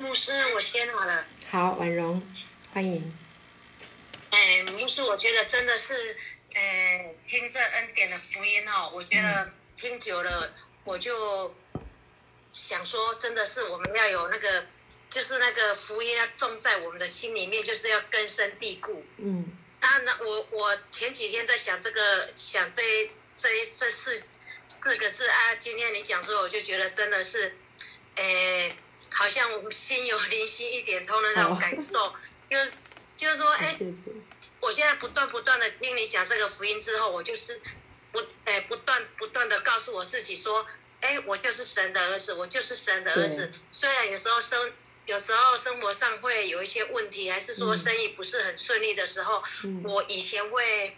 牧师，我先好了。好，婉容，欢迎。哎，牧师，我觉得真的是，哎，听这恩典的福音哦，我觉得听久了，我就想说，真的是我们要有那个，就是那个福音要种在我们的心里面，就是要根深蒂固。嗯。当然我我前几天在想这个，想这这这四四个字啊，今天你讲说，我就觉得真的是，哎。好像我心有灵犀一点通的那种感受，就是就是说，哎，我现在不断不断的听你讲这个福音之后，我就是不哎不断不断的告诉我自己说，哎，我就是神的儿子，我就是神的儿子。虽然有时候生有时候生活上会有一些问题，还是说生意不是很顺利的时候，我以前会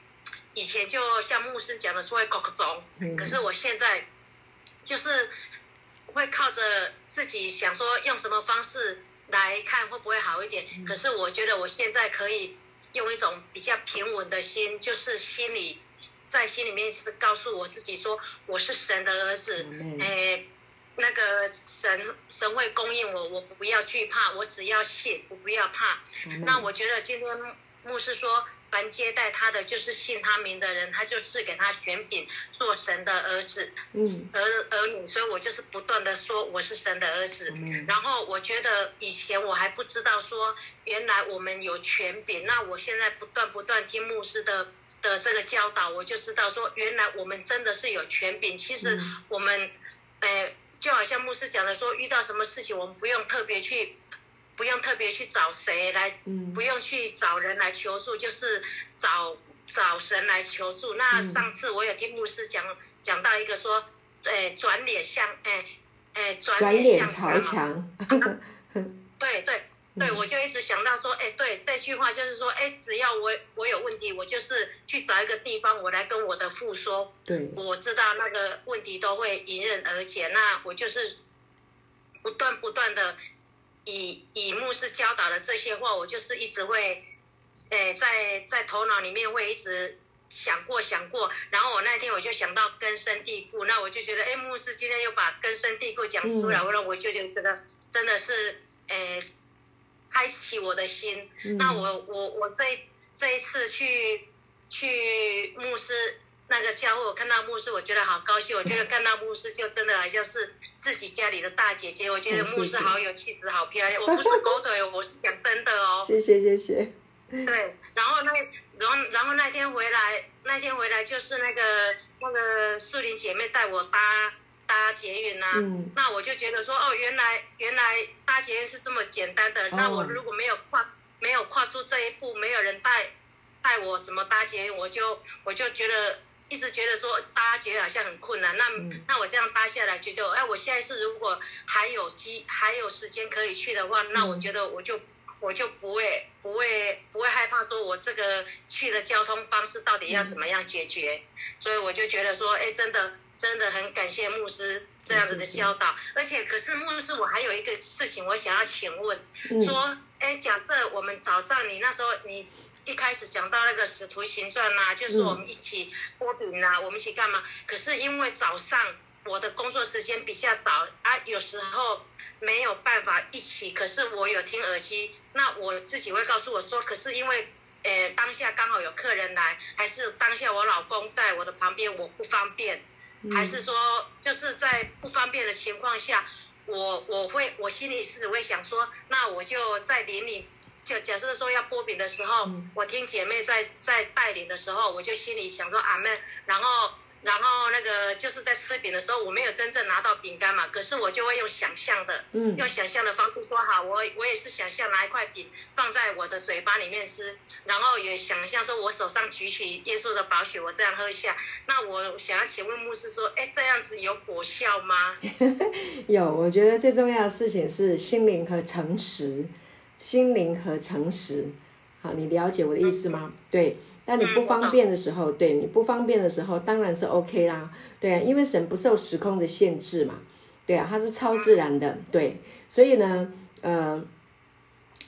以前就像牧师讲的说会搞个种，可是我现在就是。会靠着自己想说用什么方式来看会不会好一点？可是我觉得我现在可以用一种比较平稳的心，就是心里在心里面是告诉我自己说我是神的儿子，哎，那个神神会供应我，我不要惧怕，我只要信，我不要怕。那我觉得今天牧师说。凡接待他的，就是信他名的人，他就是给他权柄做神的儿子，儿儿女。所以我就是不断的说我是神的儿子。然后我觉得以前我还不知道说，原来我们有权柄。那我现在不断不断听牧师的的这个教导，我就知道说，原来我们真的是有权柄。其实我们，呃，就好像牧师讲的说，遇到什么事情，我们不用特别去。不用特别去找谁来，不用去找人来求助，就是找找神来求助。那上次我有听牧师讲讲到一个说，哎，转脸向哎哎转脸朝墙。对对对，我就一直想到说，哎，对这句话就是说，哎，只要我我有问题，我就是去找一个地方，我来跟我的父说，对，我知道那个问题都会迎刃而解。那我就是不断不断的。以以牧师教导的这些话，我就是一直会，诶，在在头脑里面会一直想过想过，然后我那天我就想到根深蒂固，那我就觉得，哎，牧师今天又把根深蒂固讲出来，我我就觉得真的是，诶，开启我的心。那我我我这这一次去去牧师。那个家伙，我看到牧师，我觉得好高兴。我觉得看到牧师，就真的好像是自己家里的大姐姐。我觉得牧师好有气质，好漂亮。我不是狗腿，我是讲真的哦。谢谢谢谢。对，然后那，然后然后那天回来，那天回来就是那个那个树林姐妹带我搭搭捷运呐。嗯。那我就觉得说，哦，原来原来搭捷运是这么简单的。那我如果没有跨没有跨出这一步，没有人带带我怎么搭捷运，我就我就觉得。一直觉得说搭觉得好像很困难，那那我这样搭下来觉得，哎，我现在是如果还有机还有时间可以去的话，那我觉得我就我就不会不会不会害怕说我这个去的交通方式到底要怎么样解决，所以我就觉得说，哎，真的真的很感谢牧师这样子的教导，而且可是牧师，我还有一个事情我想要请问，说，哎，假设我们早上你那时候你。一开始讲到那个使徒行传呐，就是我们一起剥饼呐，我们一起干嘛？可是因为早上我的工作时间比较早啊，有时候没有办法一起。可是我有听耳机，那我自己会告诉我说，可是因为诶当下刚好有客人来，还是当下我老公在我的旁边，我不方便，还是说就是在不方便的情况下，我我会我心里是会想说，那我就在林里。就假设说要剥饼的时候，我听姐妹在在带领的时候，我就心里想说阿妹，然后然后那个就是在吃饼的时候，我没有真正拿到饼干嘛，可是我就会用想象的，用想象的方式说好，我我也是想象拿一块饼放在我的嘴巴里面吃，然后也想象说我手上举起耶稣的宝血，我这样喝下。那我想要请问牧师说，哎，这样子有果效吗？有，我觉得最重要的事情是心灵和诚实。心灵和诚实，好，你了解我的意思吗？对，当你不方便的时候，对你不方便的时候，当然是 OK 啦，对啊，因为神不受时空的限制嘛，对啊，它是超自然的，对，所以呢，呃，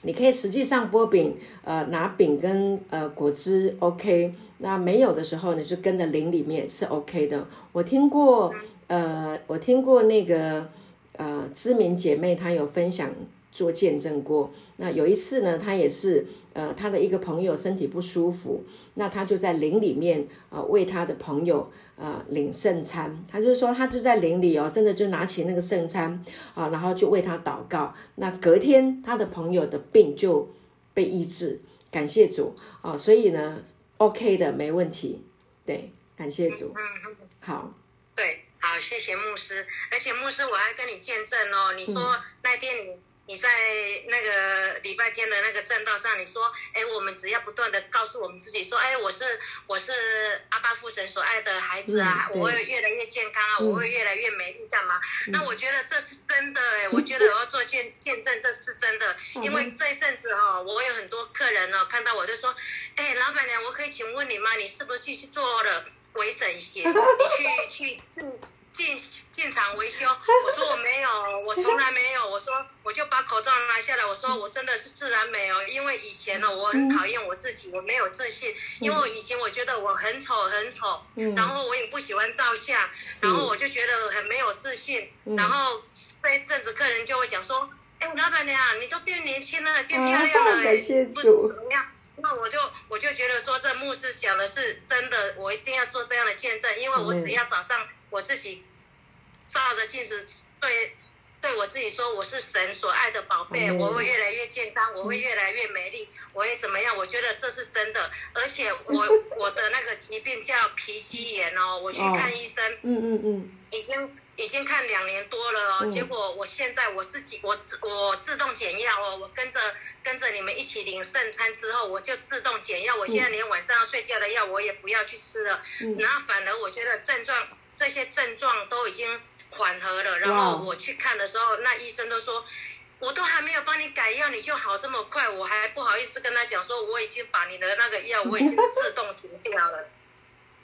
你可以实际上剥饼，呃，拿饼跟呃果汁 OK，那没有的时候，你就跟着灵里面是 OK 的。我听过，呃，我听过那个呃知名姐妹她有分享。做见证过。那有一次呢，他也是呃他的一个朋友身体不舒服，那他就在林里面呃为他的朋友呃领圣餐。他就是说他就在林里哦，真的就拿起那个圣餐啊，然后就为他祷告。那隔天他的朋友的病就被医治，感谢主啊！所以呢，OK 的，没问题。对，感谢主。好，对，好，谢谢牧师。而且牧师，我还跟你见证哦，你说那天你你在那个礼拜天的那个正道上，你说，哎，我们只要不断的告诉我们自己说，哎，我是我是阿爸父神所爱的孩子啊，嗯我会越来越健康啊，嗯我会越来越美丽，干嘛？那我觉得这是真的哎，我觉得我要做见见证，这是真的，因为这一阵子哈、我有很多客人哦，看到我就说，哎，老板娘，我可以请问你吗？你是不是去做了微整形？你去去进进进厂维修？我说我没有，我从来没有。我说我就把口罩拿下来，我说我真的是自然美哦，因为以前呢我很讨厌我自己，我没有自信，因为我以前我觉得我很丑很丑，嗯然后我也不喜欢照相，然后我就觉得很没有自信，嗯然后被这子客人就会讲说。哎，老板娘，你都变年轻了，变漂亮了，啊感谢不主怎么样？那我就我就觉得说，这牧师讲的是真的，我一定要做这样的见证，因为我只要早上我自己照着镜子对对我自己说，我是神所爱的宝贝我会越来越健康，我会越来越美丽，我会怎么样？我觉得这是真的，而且我 我的那个疾病叫皮肌炎哦，我去哦看医生。嗯嗯嗯，已经已经看两年多了哦，嗯结果我现在我自己我自我自动减药哦，我跟着跟着你们一起领圣餐之后，我就自动减药，我现在连晚上要睡觉的药我也不要去吃了，嗯然后反而我觉得症状这些症状都已经缓和了，然哇后我去看的时候，那医生都说。我都还没有帮你改药，你就好这么快，我还不好意思跟他讲说我已经把你的那个药我已经自动停掉了。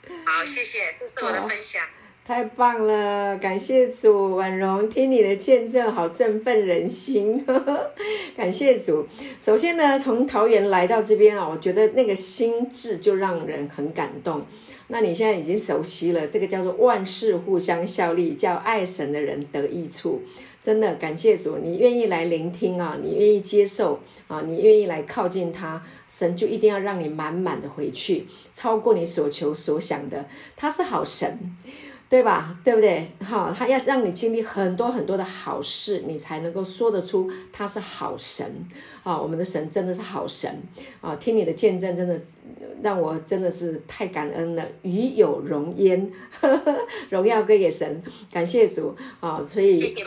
好，谢谢，这是我的分享。太棒了，感谢主，婉容，听你的见证，好振奋人心，感谢主。首先呢，从桃园来到这边啊，我觉得那个心智就让人很感动。那你现在已经熟悉了，这个叫做万事互相效力，叫爱神的人得益处。真的感谢主，你愿意来聆听啊，你愿意接受啊，你愿意来靠近他，神就一定要让你满满的回去，超过你所求所想的。他是好神。对吧？对不对？好，他要让你经历很多很多的好事，你才能够说得出他是好神啊！我们的神真的是好神啊！听你的见证，真的让我真的是太感恩了，与有荣焉，荣耀归给神，感谢主啊！所以谢谢。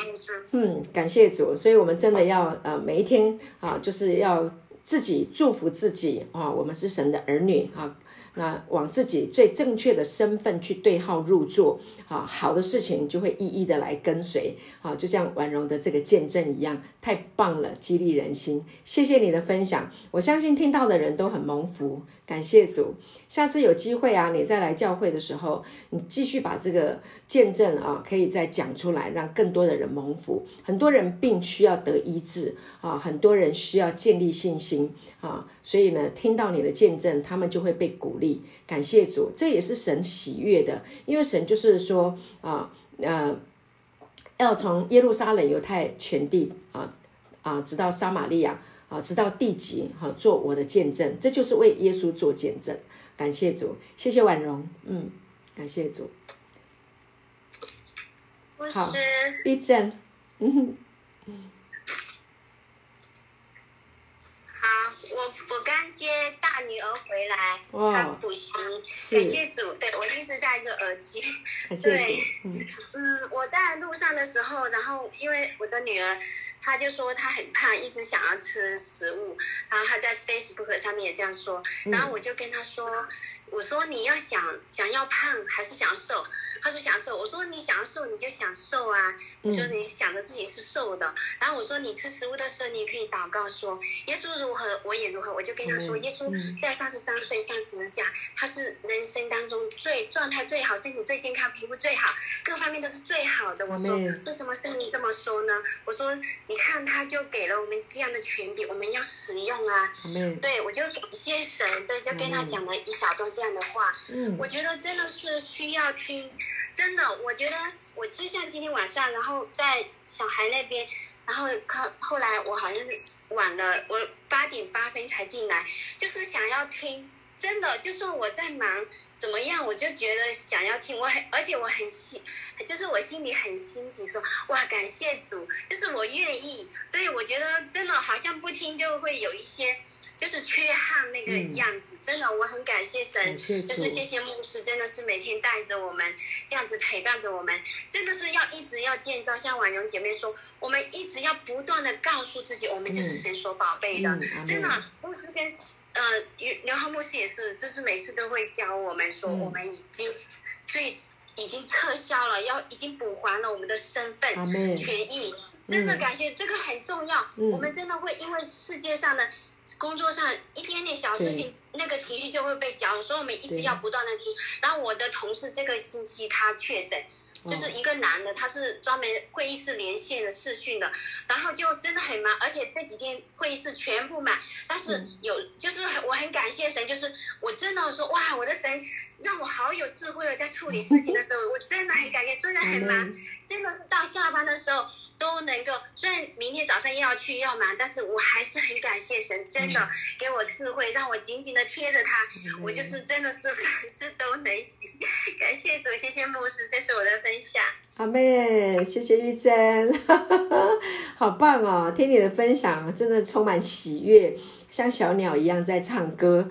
嗯，感谢主，所以我们真的要呃每一天啊，就是要自己祝福自己啊，我们是神的儿女啊，那往自己最正确的身份去对号入座啊，好的事情就会一一的来跟随啊，就像婉容的这个见证一样，太棒了，激励人心。谢谢你的分享，我相信听到的人都很蒙福，感谢主。下次有机会啊，你再来教会的时候，你继续把这个见证啊，可以再讲出来，让更多的人蒙福。很多人病需要得医治啊，很多人需要建立信心啊，所以呢，听到你的见证，他们就会被鼓励。感谢主，这也是神喜悦的，因为神就是说啊呃，要从耶路撒冷犹太全地啊啊，直到撒玛利亚啊，直到地极哈、做我的见证，这就是为耶稣做见证。感谢主，谢谢婉容，嗯，感谢主，好师，必正，嗯好，我我刚接大女儿回来，哇她补习，感谢主，对我一直戴着耳机。对，嗯嗯，我在路上的时候，然后因为我的女儿，她就说她很胖，一直想要吃食物，然后她在 Facebook 上面也这样说，然后我就跟她说。我说你要想想要胖还是想要瘦？他说想瘦。我说你想要瘦你就想瘦啊。你说你想着自己是瘦的。然后我说你吃食物的时候你也可以祷告说耶稣如何我也如何。我就跟他说嗯耶稣嗯在三十三岁上十字架，他是人生当中最状态最好、身体最健康、皮肤最好，各方面都是最好的。我说为什么圣经这么说呢？我说你看他就给了我们这样的权柄，我们要使用啊。阿妹，对，我就感谢神，对，就跟他讲了一小段这样的话。嗯我觉得真的是需要听，真的，我觉得我就像今天晚上，然后在小孩那边，然后后后来我好像是晚了，我八点八分才进来，就是想要听。真的，就算我在忙怎么样，我就觉得想要听，我很，而且我很心，就是我心里很欣喜，说哇，感谢主，就是我愿意。对，我觉得真的好像不听就会有一些，就是缺憾那个样子。真的，我很感谢神，就是谢谢牧师，真的是每天带着我们这样子陪伴着我们，真的是要一直要建造。像婉容姐妹说，我们一直要不断的告诉自己，我们就是神所宝贝的。真的，牧师跟。呃，刘刘浩牧师也是，就是每次都会教我们说，我们已经最已经撤销了，要已经补还了我们的身份权益，真的感谢这个很重要。我们真的会因为世界上的工作上一点点小事情，那个情绪就会被搅，所以我们一直要不断的听。然后我的同事这个星期他确诊。就是一个男的，他是专门会议室连线的视讯的，然后就真的很忙，而且这几天会议室全部满。但是有，就是我很感谢神，就是我真的说哇，我的神让我好有智慧哦，在处理事情的时候，我真的很感谢。虽然很忙，真的是到下班的时候。都能够，虽然明天早上又要去要忙，但是我还是很感谢神，真的给我智慧，让我紧紧的贴着他，我就是真的是凡事都能行。感谢主，谢谢牧师，这是我的分享。阿妹，谢谢玉珍，好棒哦！听你的分享，真的充满喜悦，像小鸟一样在唱歌。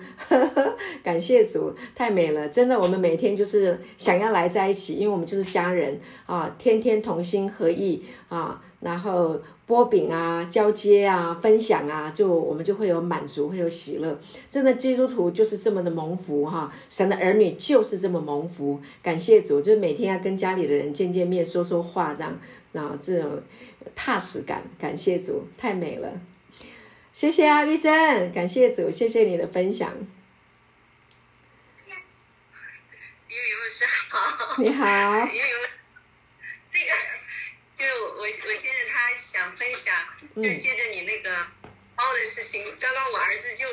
感谢主，太美了！真的，我们每天就是想要来在一起，因为我们就是家人啊，天天同心合意啊，然后。波饼啊，交接啊，分享啊，就我们就会有满足，会有喜乐。真的，基督徒就是这么的蒙福哈，神的儿女就是这么蒙福。感谢主，就是每天要跟家里的人见见面，说说话，这样，然后这种踏实感。感谢主，太美了。谢谢啊，玉珍，感谢主，谢谢你的分享。你好。那个。就我我现在他想分享，就接着你那个猫的事情。刚刚我儿子就，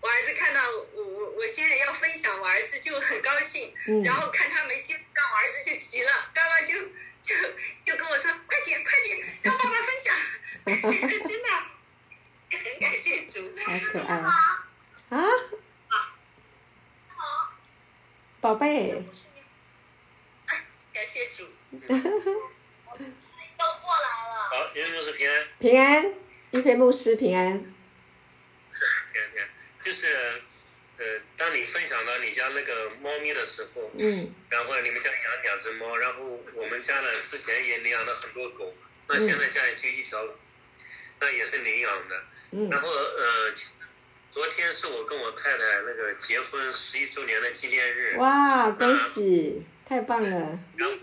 我儿子看到我我我现在要分享，我儿子就很高兴，然后看他没接到，我儿子就急了，刚刚就就就跟我说，快点快点，让爸爸分享。现在真的很感谢主，好可爱啊！啊，好，宝贝，感谢主。都过来了。好，岳牧师平安。平安，一菲牧师平安。平安平安，就是呃，当你分享到你家那个猫咪的时候，嗯，然后你们家养两只猫，然后我们家呢之前也领养了很多狗，那现在家里就一条，那也是领养的。嗯。然后呃，昨天是我跟我太太那个结婚十一周年的纪念日。哇，恭喜！太棒了。然后，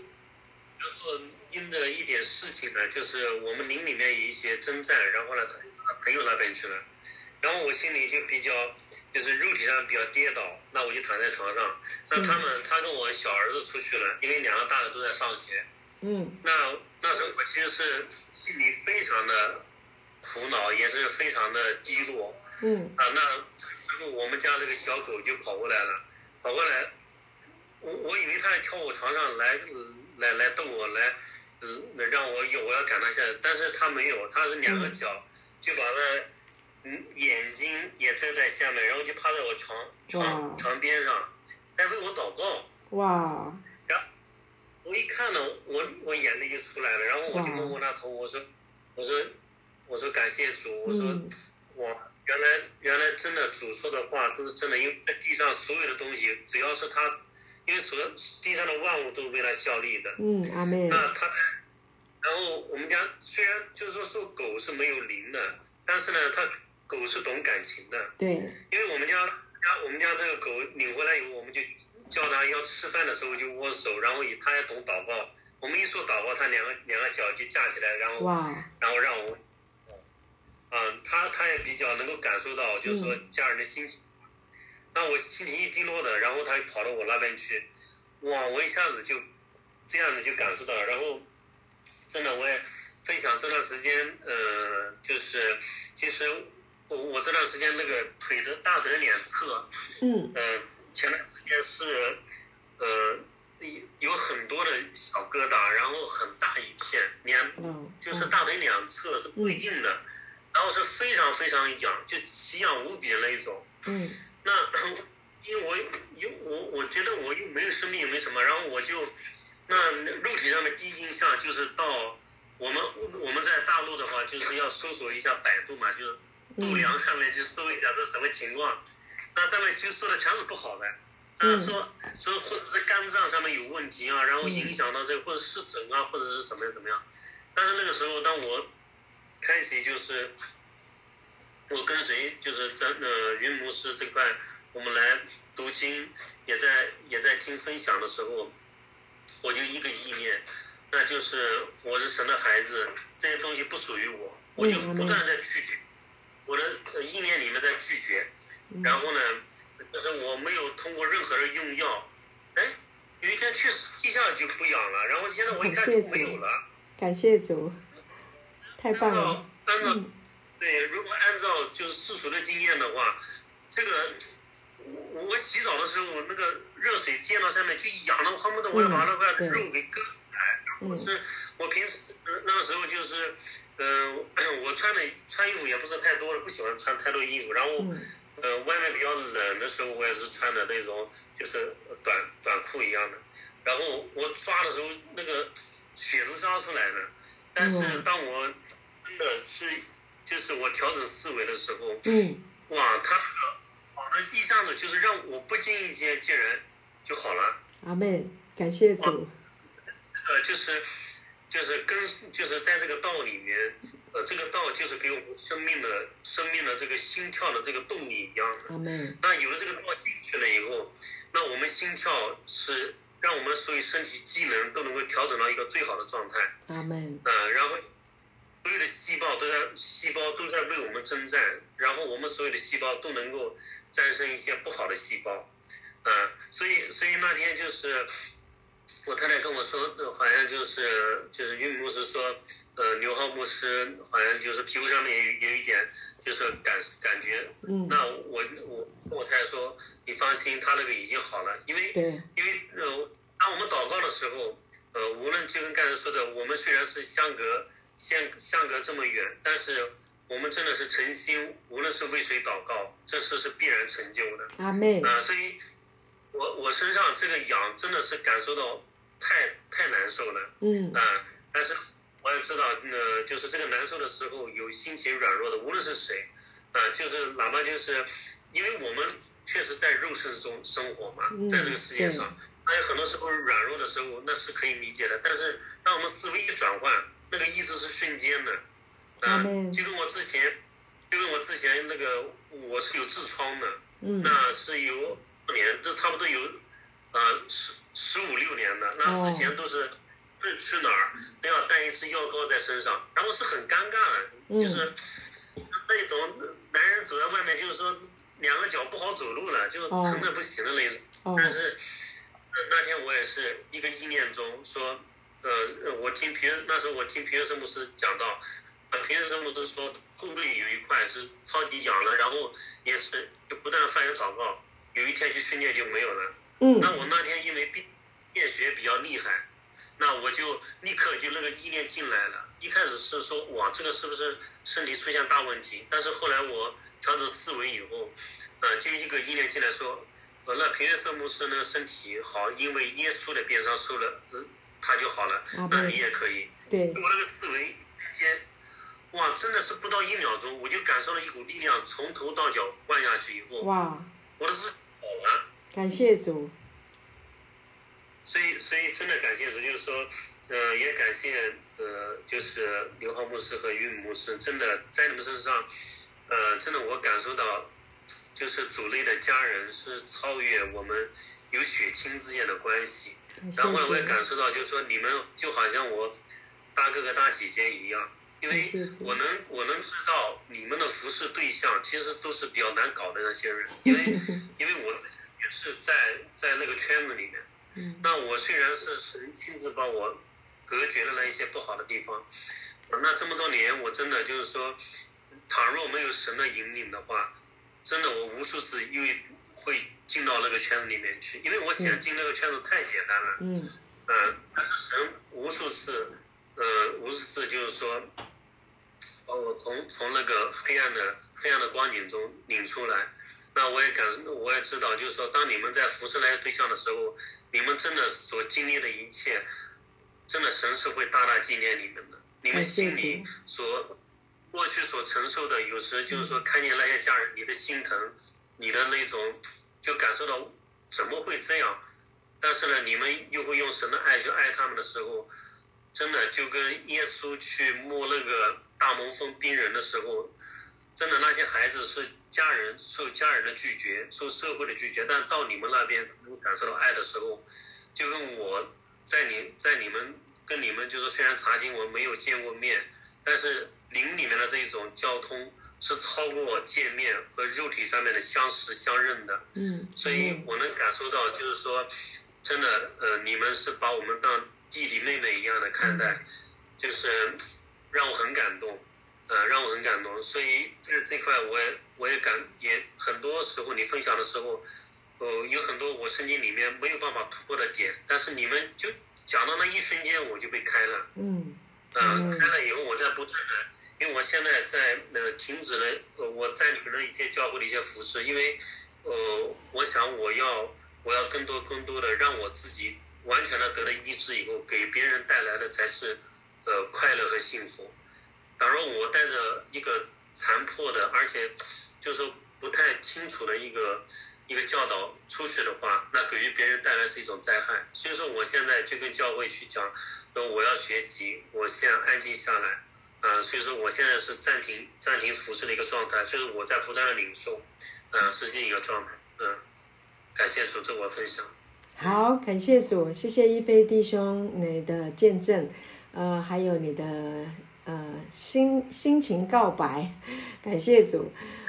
然后。因着一点事情呢，就是我们邻里面有一些征战，然后呢，朋友那边去了，然后我心里就比较，就是肉体上比较跌倒，那我就躺在床上。那他们，他跟我小儿子出去了，因为两个大的都在上学。嗯。那那时候我其实是心里非常的苦恼，也是非常的低落。嗯。啊，那之后我们家那个小狗就跑过来了，跑过来，我我以为它要跳我床上来，来来逗我来。嗯，那让我有我要赶它下来，但是它没有，它是两个脚就把它，嗯，眼睛也遮在下面，然后就趴在我床床床边上，在为我祷告。哇！然后我一看呢，我我眼泪就出来了，然后我就摸摸他头，我说，我说，我说感谢主，我说，我原来原来真的主说的话都是真的，因为在地上所有的东西，只要是他。因为所地上的万物都是为他效力的。嗯，阿妹。那他，然后我们家虽然就是说说狗是没有灵的，但是呢，它狗是懂感情的。对。因为我们家家我们家这个狗领回来以后，我们就叫它要吃饭的时候就握手，然后它也懂祷告。我们一说祷告，它两个两个脚就架起来，然后然后让我，嗯，他他也比较能够感受到，就是说家人的心情。那我心情一低落的，然后他就跑到我那边去，哇！我一下子就这样子就感受到了，然后真的我也分享这段时间，呃，就是其实我我这段时间那个腿的大腿的两侧，嗯，呃，前段时间是呃有很多的小疙瘩，然后很大一片，两就是大腿两侧是不硬的，然后是非常非常痒，就奇痒无比的那一种。嗯。那因为我有我我觉得我又没有生病，也没什么，然后我就那肉体上的第一印象就是到我们我们在大陆的话，就是要搜索一下百度嘛，就是度量上面去搜一下这什么情况，那上面就说的全是不好的。嗯，说说或者是肝脏上面有问题啊，然后影响到这个或者湿疹啊，或者是怎么样怎么样。但是那个时候，当我开始就是我跟随就是在呃云牧师这块，我们来读经，也在也在听分享的时候，我就一个意念，那就是我是神的孩子，这些东西不属于我，我就不断在拒绝，我的意念里面在拒绝，然后呢。但是我没有通过任何的用药，哎，有一天确实一下就不痒了，然后现在我一看就没有了。感谢主，太棒了。按照，对，如果按照就是世俗的经验的话，这个我我洗澡的时候那个热水溅到上面就痒的，恨不得我要把那块肉给割开。我是我平时那个时候就是，嗯，我穿的穿衣服也不是太多了，不喜欢穿太多衣服，然后。呃，外面比较冷的时候，我也是穿的那种，就是短短裤一样的。然后我抓的时候，那个血都抓出来了。但是当我真的是，就是我调整思维的时候，嗯，哇，他好的一下子就是让我不经意间竟然就好了。阿妹，感谢主。呃，就是就是跟就是在这个道里面。呃，这个道就是给我们生命的、生命的这个心跳的这个动力一样的。阿妹那有了这个道进去了以后，那我们心跳是让我们所有身体机能都能够调整到一个最好的状态。阿门。嗯，然后所有的细胞都在，细胞都在为我们征战，然后我们所有的细胞都能够战胜一些不好的细胞。嗯，所以，所以那天就是我太太跟我说，好像就是就是岳牧师说。呃，刘浩牧师好像就是皮肤上面有有一点，就是感感觉。嗯。那我我我太太说，你放心，他那个已经好了，因为因为呃，当我们祷告的时候，呃，无论就跟刚才说的，我们虽然是相隔相相隔这么远，但是我们真的是诚心，无论是为谁祷告，这事是必然成就的。阿妹。啊，所以，我我身上这个痒真的是感受到太太难受了。嗯。啊，但是。我也知道，呃，就是这个难受的时候，有心情软弱的，无论是谁，啊，就是哪怕就是，因为我们确实在肉身中生活嘛，在这个世界上，那有很多时候软弱的时候，那是可以理解的。但是，当我们思维一转换，那个意志是瞬间的，啊，就跟我之前，就跟我之前那个，我是有痔疮的，那是有年，都差不多有，啊，十十五六年的，那之前都是。论去哪儿都要带一支药膏在身上，然后是很尴尬的，就是那种男人走在外面，就是说两个脚不好走路了，就是疼的不行的那种。但是那天我也是一个意念中说，呃，我听平那时候我听平时牧师讲到，啊，平时牧师说后背有一块是超级痒的，然后也是就不断的翻译祷告，有一天去训练就没有了。嗯。那我那天因为变变学比较厉害。那我就立刻就那个意念进来了，一开始是说哇，这个是不是身体出现大问题？但是后来我调整思维以后，呃，就一个意念进来说，呃，那平原色牧师呢身体好，因为耶稣的边上受了，嗯，他就好了，那你也可以。对。我那个思维间，哇，真的是不到一秒钟，我就感受了一股力量从头到脚灌下去以后，哇，我的是。感谢主。所以，所以真的感谢主，就是说，呃，也感谢呃，就是刘浩牧师和岳牧师，真的在你们身上，呃，真的我感受到，就是主内的家人是超越我们有血亲之间的关系。然后我也感受到，就是说你们就好像我大哥哥大姐姐一样，因为我能我能知道你们的服侍对象其实都是比较难搞的那些人，因为 因为我自己也是在在那个圈子里面。那我虽然是神亲自帮我隔绝了那一些不好的地方，那这么多年我真的就是说，倘若没有神的引领的话，真的我无数次因为会进到那个圈子里面去，因为我想进那个圈子太简单了。嗯。嗯，但是神无数次，呃，无数次就是说，把我从从那个黑暗的黑暗的光景中领出来。那我也感，我也知道，就是说，当你们在服侍那些对象的时候，你们真的所经历的一切，真的神是会大大纪念你们的。你们心里所过去所承受的，有时就是说看见那些家人，你的心疼，你的那种就感受到怎么会这样？但是呢，你们又会用神的爱去爱他们的时候，真的就跟耶稣去摸那个大蒙风病人的时候，真的那些孩子是。家人受家人的拒绝，受社会的拒绝，但到你们那边能感受到爱的时候，就跟我在你在你们跟你们就是虽然查经我没有见过面，但是灵里面的这一种交通是超过见面和肉体上面的相识相认的。嗯，所以我能感受到，就是说，真的，呃，你们是把我们当弟弟妹妹一样的看待，就是让我很感动。呃，让我很感动，所以在这块我也我也感也很多时候你分享的时候，呃，有很多我圣经里面没有办法突破的点，但是你们就讲到那一瞬间我就被开了，嗯，嗯，开了以后我在不断的，因为我现在在呃停止了呃我暂停了一些教会的一些服饰，因为呃我想我要我要更多更多的让我自己完全的得了医治以后，给别人带来的才是呃快乐和幸福。假如我带着一个残破的，而且就是说不太清楚的一个一个教导出去的话，那给予别人带来是一种灾害。所以说，我现在就跟教会去讲，说我要学习，我先安静下来，啊，所以说我现在是暂停暂停服侍的一个状态，就是我在不断的领受，嗯，是这一个状态，嗯，感谢主，这我分享。好，感谢主，谢谢一飞弟兄你的见证，呃，还有你的。呃，心心情告白，感谢主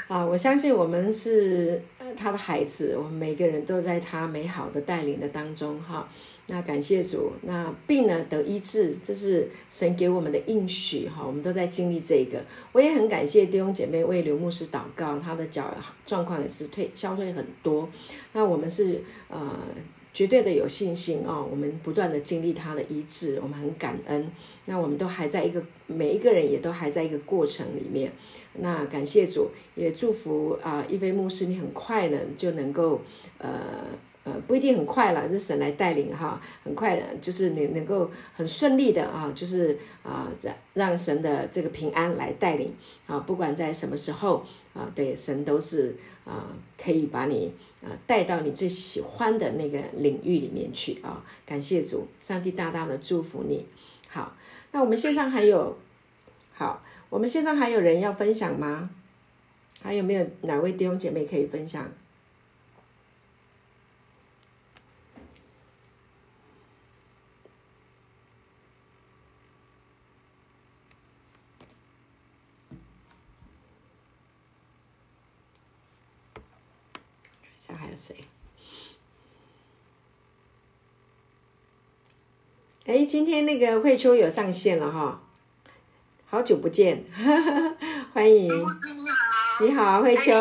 啊！我相信我们是他的孩子，我们每个人都在他美好的带领的当中哈。那感谢主，那病呢得医治，这是神给我们的应许哈。我们都在经历这个，我也很感谢弟兄姐妹为刘牧师祷告，他的脚状况也是退消退很多。那我们是呃。绝对的有信心哦，我们不断的经历他的医治，我们很感恩。那我们都还在一个每一个人也都还在一个过程里面。那感谢主，也祝福啊，一菲牧师，你很快呢就能够呃呃不一定很快了，是神来带领哈，很快的，就是你能够很顺利的啊，就是啊让让神的这个平安来带领啊，不管在什么时候啊，对神都是。啊，可以把你啊带到你最喜欢的那个领域里面去啊！感谢主，上帝大大的祝福你。好，那我们线上还有，好，我们线上还有人要分享吗？还有没有哪位弟兄姐妹可以分享？还有谁？哎，今天那个慧秋有上线了哈，好久不见，欢迎，你好，你好，慧秋，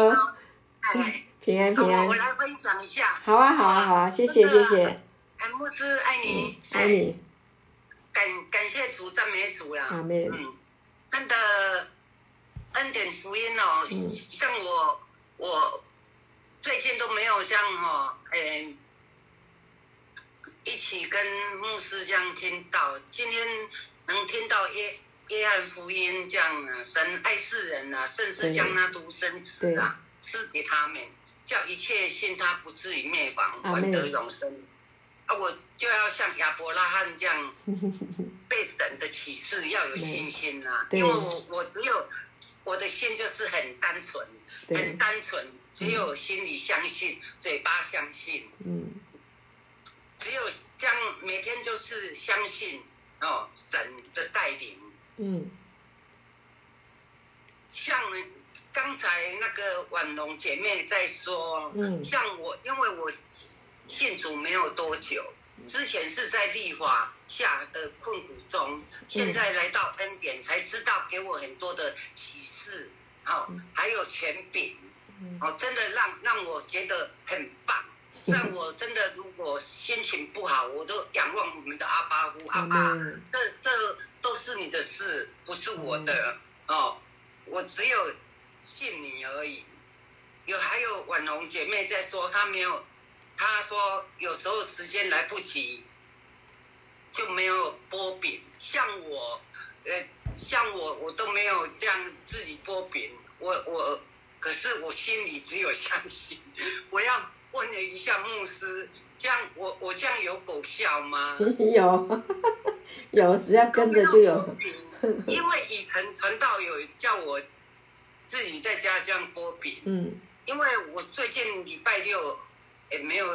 平安平安，我来分享一下，好啊好啊好啊，谢谢谢谢，哎，木子爱你，爱你，感感谢主赞美主了，阿妹，嗯，真的恩典福音哦，像我我。最近都没有像哈，诶，一起跟牧师这样听到，今天能听到耶耶翰福音这样啊，神爱世人啊，甚至将他独生子啊赐给他们，叫一切信他不至于灭亡，还得永生。啊，我就要像亚伯拉罕这样，被神的启示要有信心啊，因为我我只有我的心就是很单纯，很单纯。只有心里相信，嘴巴相信。嗯。只有这样，每天就是相信哦，神的带领。嗯。像刚才那个婉容姐妹在说，嗯，像我，因为我信主没有多久，之前是在立法下的困苦中，现在来到恩典，才知道给我很多的启示，哦，还有权柄。哦，真的让让我觉得很棒。让我真的如果心情不好，我都仰望我们的阿巴夫阿爸，这这都是你的事，不是我的哦。我只有信你而已。有还有婉容姐妹在说，她没有，她说有时候时间来不及，就没有剥饼。像我，呃，像我，我都没有这样自己剥饼。我我，可是我心里只有相信。我要问了一下牧师，这样我我这样有狗笑吗？有，有，只要跟着就有。因为以前传道有叫我自己在家这样剥饼。嗯。因为我最近礼拜六也没有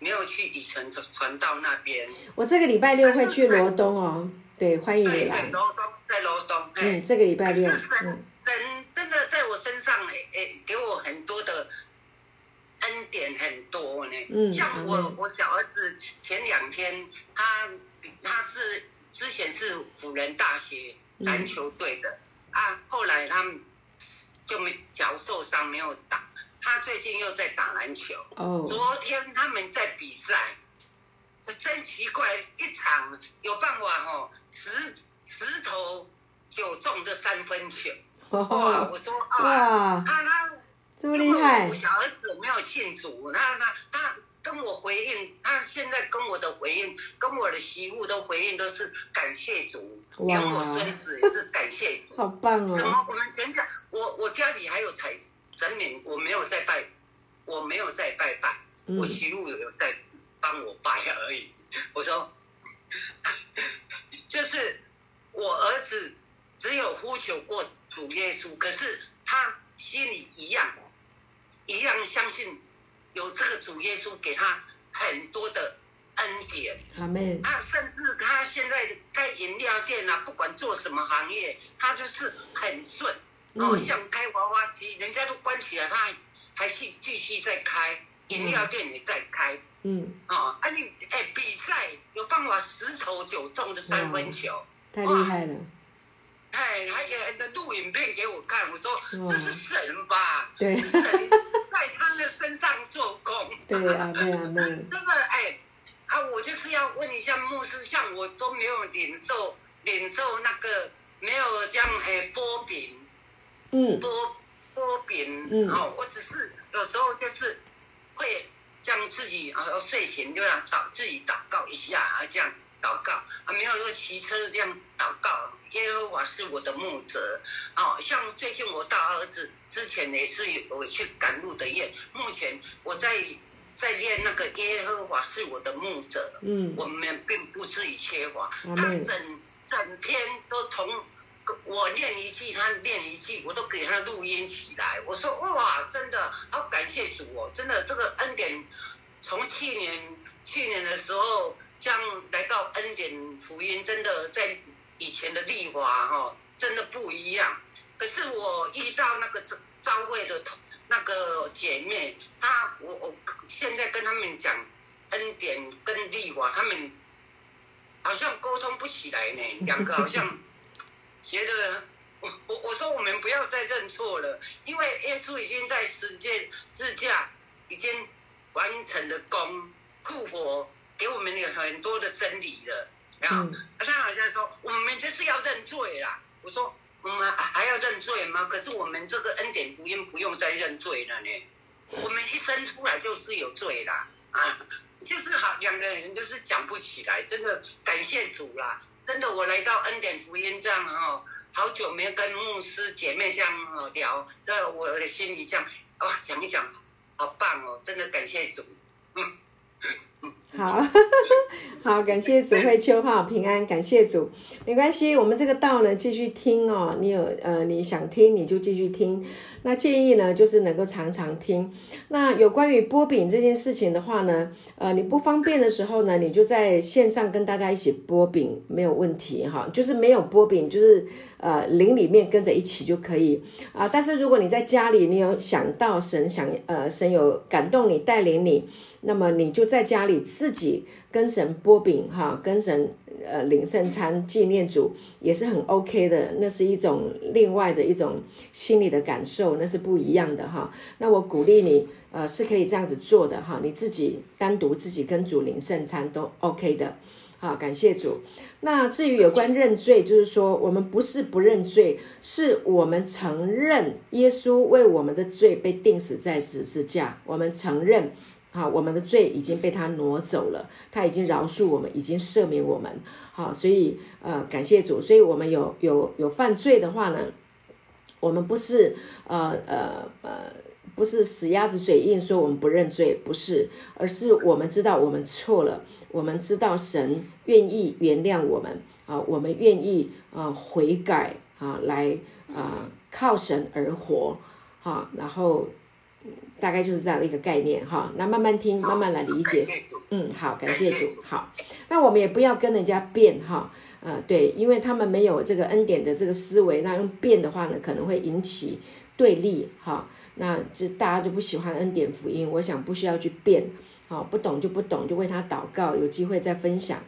没有去以城传传道那边。我这个礼拜六会去罗东哦，对，欢迎你来。罗东在罗东。嗯，这个礼拜六。嗯。人真的在我身上诶诶，给我很多的恩典，很多呢。嗯。像我我小儿子前两天，他他是之前是辅仁大学篮球队的啊，后来他们就没脚受伤没有打。他最近又在打篮球。哦。昨天他们在比赛，这真奇怪，一场有办法哦，十十投九中的三分球。哇！我说啊，他他这么厉害。我小儿子没有信主，他他他跟我回应，他现在跟我的回应，跟我的媳妇的回应都是感谢主，连我孙子也是感谢主。好棒哦！什么？我们讲讲，我我家里还有财。神明我没有在拜，我没有在拜拜，我媳妇有在帮我拜而已。我说，就是我儿子只有呼求过主耶稣，可是他心里一样一样相信有这个主耶稣给他很多的恩典。他甚至他现在在饮料店啊，不管做什么行业，他就是很顺。哦，像开娃娃机，人家都关起来，他还还是继续在开饮料店也在开。嗯，哦，啊你哎，比赛有办法十投九中的三分球，太厉害了。哎，还有录影片给我看，我说这是神吧？对，神在他的身上做工。对啊，对啊，对。这个哎，啊，我就是要问一下牧师，像我都没有领受领受那个没有这样哎波饼。嗯，多多饼，嗯，哦，我只是有时候就是会样自己啊，睡前就要祷自己祷告一下啊，这样祷告。啊，没有说骑车这样祷告。耶和华是我的牧者，哦，像最近我大儿子之前也是有去赶路的夜，目前我在在练那个耶和华是我的牧者，嗯，我们并不至于缺乏，他整整天都从。我念一句，他念一句，我都给他录音起来。我说哇，真的好感谢主哦，真的这个恩典，从去年去年的时候，这样来到恩典福音，真的在以前的丽华哈，真的不一样。可是我遇到那个招会的那个姐妹，她我我现在跟他们讲恩典跟丽华，他们好像沟通不起来呢，两个好像。觉得我我我说我们不要再认错了，因为耶稣已经在世界自驾已经完成了功复活，给我们有很多的真理了。然后他好像说我们就是要认罪啦。我说我们还要认罪吗？可是我们这个恩典福音不用再认罪了呢。我们一生出来就是有罪啦啊，就是好两个人就是讲不起来，真的感谢主啦。真的，我来到恩典福音这样哦，好久没跟牧师姐妹这样聊，在我的心里这样哇讲一讲，好棒哦！真的感谢主，嗯，好 好感谢主会秋哈平安，感谢主，没关系，我们这个道呢继续听哦，你有呃你想听你就继续听。那建议呢，就是能够常常听。那有关于波饼这件事情的话呢，呃，你不方便的时候呢，你就在线上跟大家一起波饼，没有问题哈。就是没有波饼，就是呃灵里面跟着一起就可以啊。但是如果你在家里，你有想到神想呃神有感动你带领你，那么你就在家里自己跟神波饼哈，跟神呃领圣餐纪念主也是很 OK 的，那是一种另外的一种心理的感受，那是不一样的哈。那我鼓励你，呃，是可以这样子做的哈，你自己单独自己跟主领圣餐都 OK 的。好，感谢主。那至于有关认罪，就是说我们不是不认罪，是我们承认耶稣为我们的罪被钉死在十字架，我们承认，啊，我们的罪已经被他挪走了，他已经饶恕我们，已经赦免我们。好，所以呃，感谢主。所以我们有有有犯罪的话呢，我们不是呃呃呃。不是死鸭子嘴硬说我们不认罪，不是，而是我们知道我们错了，我们知道神愿意原谅我们啊，我们愿意啊悔改啊，来啊靠神而活哈，然后大概就是这样的一个概念哈。那慢慢听，慢慢来理解。嗯，好，感谢主。好，那我们也不要跟人家辩哈，呃，对，因为他们没有这个恩典的这个思维，那用辩的话呢，可能会引起对立哈。那这大家就不喜欢恩典福音，我想不需要去变，好不懂就不懂，就为他祷告，有机会再分享，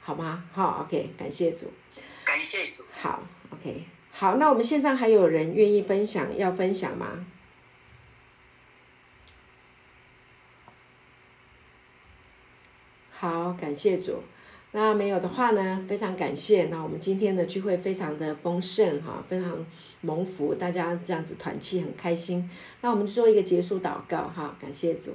好吗？好，OK，感谢主，感谢主，好，OK，好，那我们线上还有人愿意分享，要分享吗？好，感谢主。那没有的话呢？非常感谢。那我们今天的聚会非常的丰盛哈，非常蒙福，大家这样子团契很开心。那我们做一个结束祷告哈，感谢主。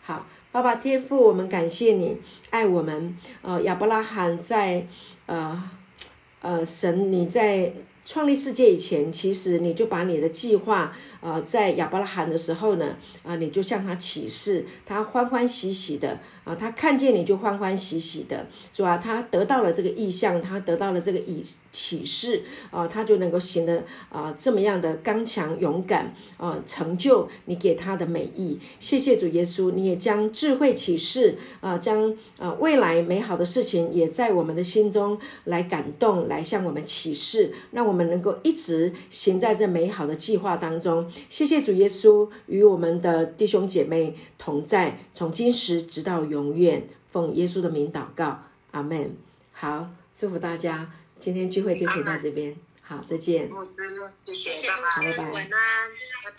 好，爸爸天父，我们感谢你爱我们。呃，亚伯拉罕在呃呃神你在创立世界以前，其实你就把你的计划。呃，在亚伯拉罕的时候呢，啊，你就向他起誓，他欢欢喜喜的啊，他看见你就欢欢喜喜的，是吧？他得到了这个意向，他得到了这个意启示啊，他就能够行得啊这么样的刚强勇敢啊，成就你给他的美意。谢谢主耶稣，你也将智慧启示啊，将啊未来美好的事情也在我们的心中来感动，来向我们启示，让我们能够一直行在这美好的计划当中。谢谢主耶稣与我们的弟兄姐妹同在，从今时直到永远。奉耶稣的名祷告，阿门。好，祝福大家，今天聚会就停到这边。好，再见。谢谢，拜拜。拜拜。